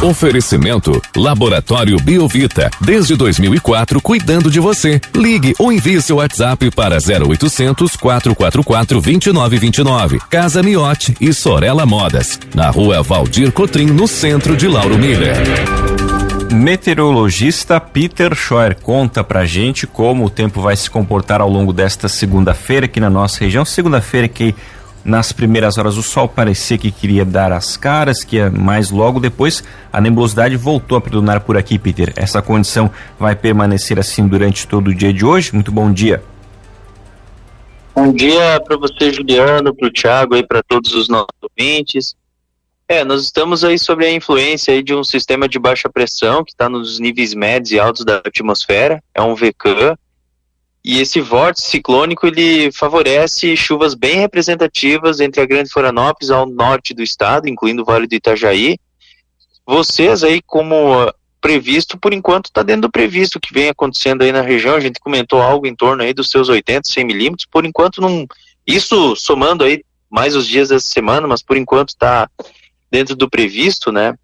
Oferecimento Laboratório Biovita. Desde 2004, cuidando de você. Ligue ou envie seu WhatsApp para 0800 444 2929. Casa Miote e Sorella Modas. Na rua Valdir Cotrim, no centro de Lauro Miller. Meteorologista Peter Scheuer conta pra gente como o tempo vai se comportar ao longo desta segunda-feira aqui na nossa região. Segunda-feira que nas primeiras horas o sol parecia que queria dar as caras, que mais logo depois a nebulosidade voltou a predominar por aqui, Peter. Essa condição vai permanecer assim durante todo o dia de hoje? Muito bom dia. Bom dia para você, Juliano, para o Thiago e para todos os nossos ouvintes. É, nós estamos aí sob a influência aí de um sistema de baixa pressão que está nos níveis médios e altos da atmosfera, é um VCAM, e esse vórtice ciclônico ele favorece chuvas bem representativas entre a Grande Florianópolis ao norte do estado, incluindo o Vale do Itajaí. Vocês aí, como previsto, por enquanto está dentro do previsto que vem acontecendo aí na região. A gente comentou algo em torno aí dos seus 80, 100 milímetros. Por enquanto não, isso somando aí mais os dias dessa semana, mas por enquanto está dentro do previsto, né?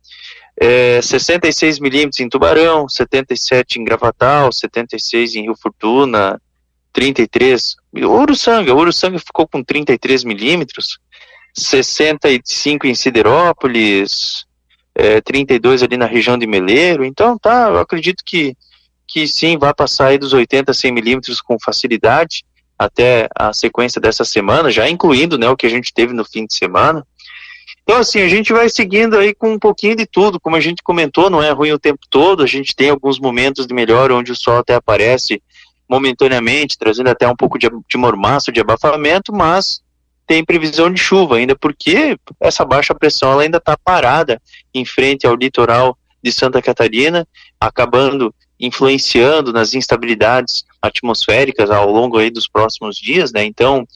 É, 66 milímetros em Tubarão, 77 em Gravatal, 76 em Rio Fortuna, 33. Uruçanga, Uruçanga ficou com 33 milímetros, 65 em Siderópolis, é, 32 ali na região de Meleiro. Então, tá, eu acredito que, que sim, vai passar aí dos 80 a 100 milímetros com facilidade até a sequência dessa semana, já incluindo né, o que a gente teve no fim de semana. Então, assim, a gente vai seguindo aí com um pouquinho de tudo. Como a gente comentou, não é ruim o tempo todo. A gente tem alguns momentos de melhor onde o sol até aparece momentaneamente, trazendo até um pouco de, de mormaço, de abafamento, mas tem previsão de chuva ainda, porque essa baixa pressão ela ainda está parada em frente ao litoral de Santa Catarina, acabando influenciando nas instabilidades atmosféricas ao longo aí dos próximos dias, né? Então,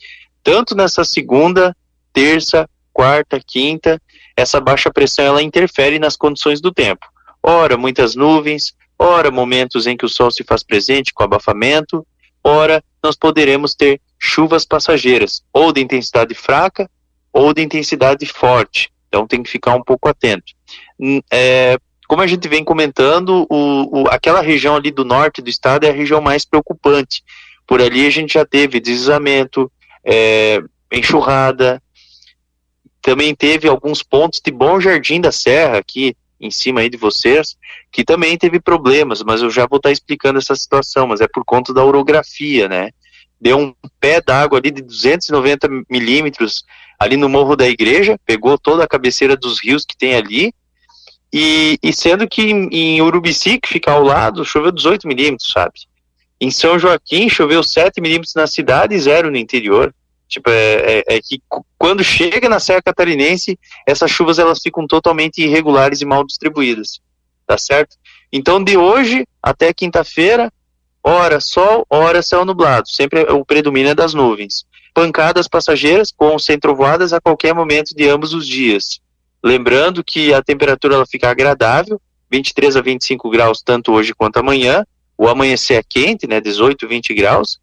tanto nessa segunda, terça, quarta, quinta, essa baixa pressão ela interfere nas condições do tempo. Ora, muitas nuvens, ora momentos em que o sol se faz presente com abafamento, ora nós poderemos ter chuvas passageiras, ou de intensidade fraca ou de intensidade forte. Então tem que ficar um pouco atento. Hum, é, como a gente vem comentando, o, o, aquela região ali do norte do estado é a região mais preocupante. Por ali a gente já teve deslizamento, é, enxurrada, também teve alguns pontos de Bom Jardim da Serra aqui, em cima aí de vocês, que também teve problemas, mas eu já vou estar explicando essa situação, mas é por conta da orografia, né? Deu um pé d'água ali de 290 milímetros ali no Morro da Igreja, pegou toda a cabeceira dos rios que tem ali, e, e sendo que em, em Urubici, que fica ao lado, choveu 18 milímetros, sabe? Em São Joaquim choveu 7 milímetros na cidade e zero no interior. Tipo, é, é, é, que quando chega na Serra Catarinense, essas chuvas elas ficam totalmente irregulares e mal distribuídas, tá certo? Então, de hoje até quinta-feira, hora sol, hora céu nublado, sempre o predomínio é das nuvens. Pancadas passageiras com centrovoadas a qualquer momento de ambos os dias. Lembrando que a temperatura ela fica agradável, 23 a 25 graus tanto hoje quanto amanhã. O amanhecer é quente, né, 18, 20 graus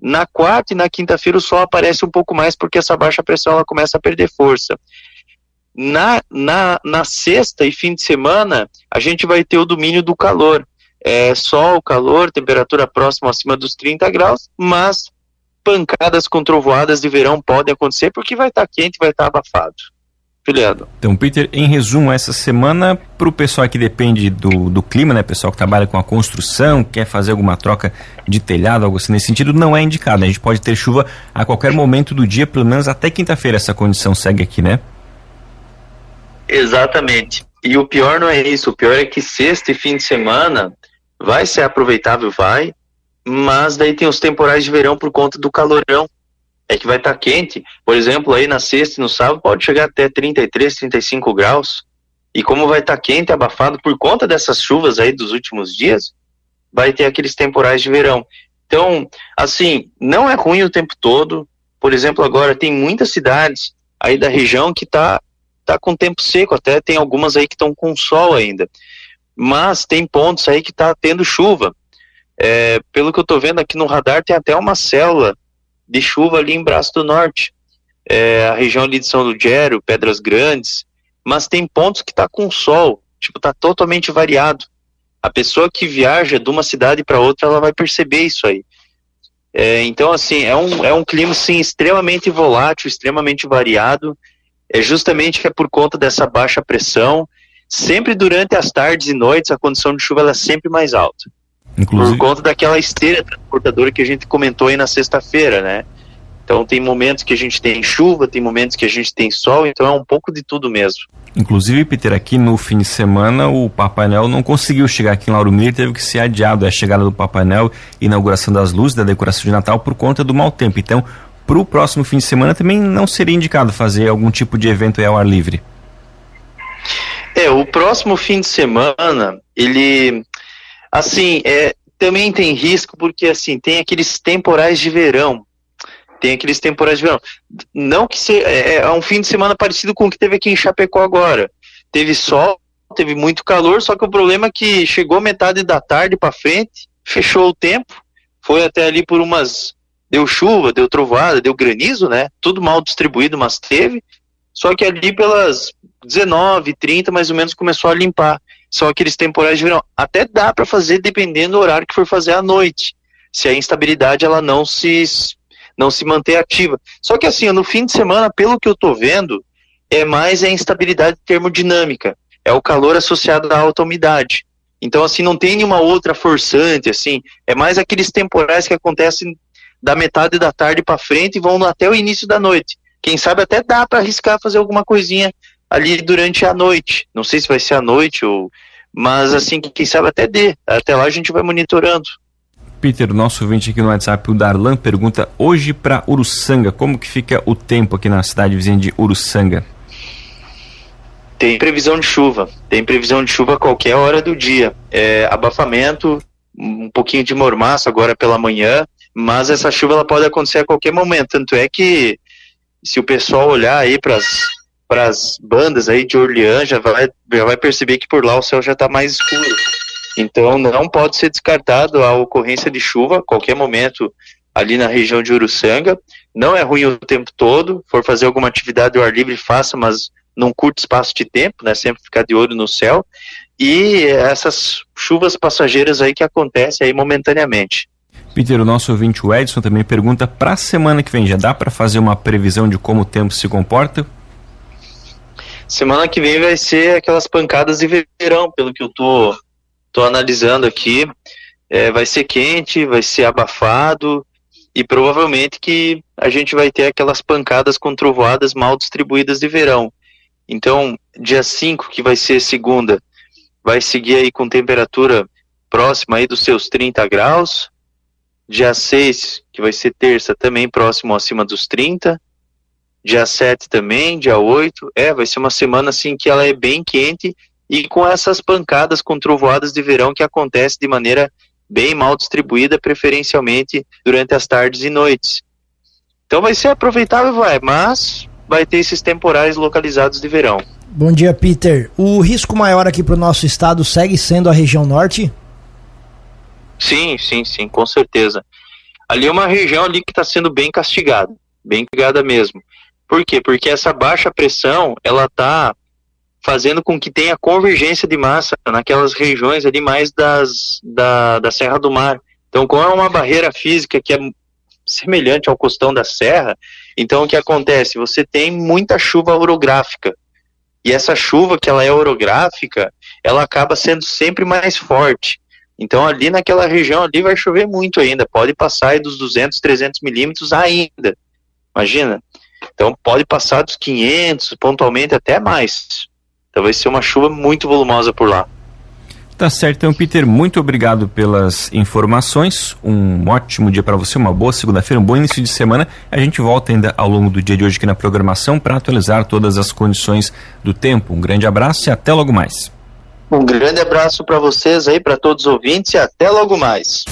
na quarta e na quinta-feira o sol aparece um pouco mais porque essa baixa pressão ela começa a perder força. Na, na, na sexta e fim de semana, a gente vai ter o domínio do calor. É, sol, calor, temperatura próxima acima dos 30 graus, mas pancadas com trovoadas de verão podem acontecer porque vai estar tá quente, vai estar tá abafado. Então, Peter, em resumo, essa semana, para o pessoal que depende do, do clima, né, pessoal que trabalha com a construção, quer fazer alguma troca de telhado, algo assim nesse sentido, não é indicado. Né? A gente pode ter chuva a qualquer momento do dia, pelo menos até quinta-feira essa condição segue aqui, né? Exatamente. E o pior não é isso, o pior é que sexta e fim de semana vai ser aproveitável, vai, mas daí tem os temporais de verão por conta do calorão é que vai estar tá quente. Por exemplo, aí na sexta e no sábado pode chegar até 33, 35 graus. E como vai estar tá quente, abafado por conta dessas chuvas aí dos últimos dias, vai ter aqueles temporais de verão. Então, assim, não é ruim o tempo todo. Por exemplo, agora tem muitas cidades aí da região que tá tá com tempo seco, até tem algumas aí que estão com sol ainda. Mas tem pontos aí que tá tendo chuva. É, pelo que eu tô vendo aqui no radar, tem até uma célula de chuva ali em Braço do Norte, é, a região ali de São Lugero, Pedras Grandes, mas tem pontos que está com sol. Tipo, tá totalmente variado. A pessoa que viaja de uma cidade para outra, ela vai perceber isso aí. É, então, assim, é um, é um clima sim, extremamente volátil, extremamente variado. É justamente que é por conta dessa baixa pressão. Sempre durante as tardes e noites, a condição de chuva ela é sempre mais alta. Inclusive... Por conta daquela esteira transportadora que a gente comentou aí na sexta-feira, né? Então tem momentos que a gente tem chuva, tem momentos que a gente tem sol, então é um pouco de tudo mesmo. Inclusive, Peter, aqui no fim de semana o Papai Noel não conseguiu chegar aqui em Lauro Miller, teve que ser adiado a chegada do Papai Noel, inauguração das luzes, da decoração de Natal por conta do mau tempo. Então, para o próximo fim de semana também não seria indicado fazer algum tipo de evento ao ar livre. É, o próximo fim de semana, ele assim, é, também tem risco porque assim, tem aqueles temporais de verão tem aqueles temporais de verão. Não que seja, é, é um fim de semana parecido com o que teve aqui em Chapecó agora. Teve sol, teve muito calor, só que o problema é que chegou metade da tarde para frente, fechou o tempo, foi até ali por umas deu chuva, deu trovoada, deu granizo, né? Tudo mal distribuído, mas teve. Só que ali pelas 19, 30 mais ou menos começou a limpar. São aqueles temporais de verão. Até dá para fazer dependendo do horário que for fazer à noite. Se a instabilidade ela não se não se manter ativa. Só que assim, no fim de semana, pelo que eu estou vendo, é mais a instabilidade termodinâmica, é o calor associado à alta umidade. Então, assim, não tem nenhuma outra forçante, assim, é mais aqueles temporais que acontecem da metade da tarde para frente e vão até o início da noite. Quem sabe até dá para arriscar fazer alguma coisinha ali durante a noite. Não sei se vai ser à noite ou mas assim, quem sabe até dê. Até lá a gente vai monitorando. Peter, nosso ouvinte aqui no WhatsApp, o Darlan, pergunta hoje para Uruçanga, como que fica o tempo aqui na cidade vizinha de Uruçanga? Tem previsão de chuva, tem previsão de chuva a qualquer hora do dia. É, abafamento, um pouquinho de mormaço agora pela manhã, mas essa chuva ela pode acontecer a qualquer momento. Tanto é que se o pessoal olhar aí para as bandas aí de Orleans, já vai, já vai perceber que por lá o céu já está mais escuro. Então não pode ser descartado a ocorrência de chuva a qualquer momento ali na região de Uruçanga. Não é ruim o tempo todo, for fazer alguma atividade ao ar livre, faça, mas num curto espaço de tempo, né? Sempre ficar de olho no céu. E essas chuvas passageiras aí que acontecem aí momentaneamente. Peter, o nosso ouvinte o Edson também pergunta para a semana que vem, já dá para fazer uma previsão de como o tempo se comporta? Semana que vem vai ser aquelas pancadas de verão, pelo que eu tô Estou analisando aqui. É, vai ser quente, vai ser abafado e provavelmente que a gente vai ter aquelas pancadas com trovoadas mal distribuídas de verão. Então, dia 5, que vai ser segunda, vai seguir aí com temperatura próxima aí dos seus 30 graus. Dia 6, que vai ser terça, também próximo acima dos 30. Dia 7 também, dia 8. É, vai ser uma semana assim que ela é bem quente e com essas pancadas com trovoadas de verão que acontece de maneira bem mal distribuída, preferencialmente durante as tardes e noites. Então vai ser aproveitável, vai, mas vai ter esses temporais localizados de verão. Bom dia, Peter. O risco maior aqui para o nosso estado segue sendo a região norte? Sim, sim, sim, com certeza. Ali é uma região ali que está sendo bem castigada, bem castigada mesmo. Por quê? Porque essa baixa pressão, ela está fazendo com que tenha convergência de massa naquelas regiões ali mais das, da, da Serra do Mar. Então, como é uma barreira física que é semelhante ao costão da serra, então o que acontece? Você tem muita chuva orográfica. E essa chuva que ela é orográfica, ela acaba sendo sempre mais forte. Então ali naquela região ali vai chover muito ainda, pode passar dos 200, 300 milímetros ainda. Imagina. Então pode passar dos 500, pontualmente até mais. Então vai ser uma chuva muito volumosa por lá. Tá certo, então, Peter, muito obrigado pelas informações. Um ótimo dia para você, uma boa segunda-feira, um bom início de semana. A gente volta ainda ao longo do dia de hoje aqui na programação para atualizar todas as condições do tempo. Um grande abraço e até logo mais. Um grande abraço para vocês aí, para todos os ouvintes e até logo mais.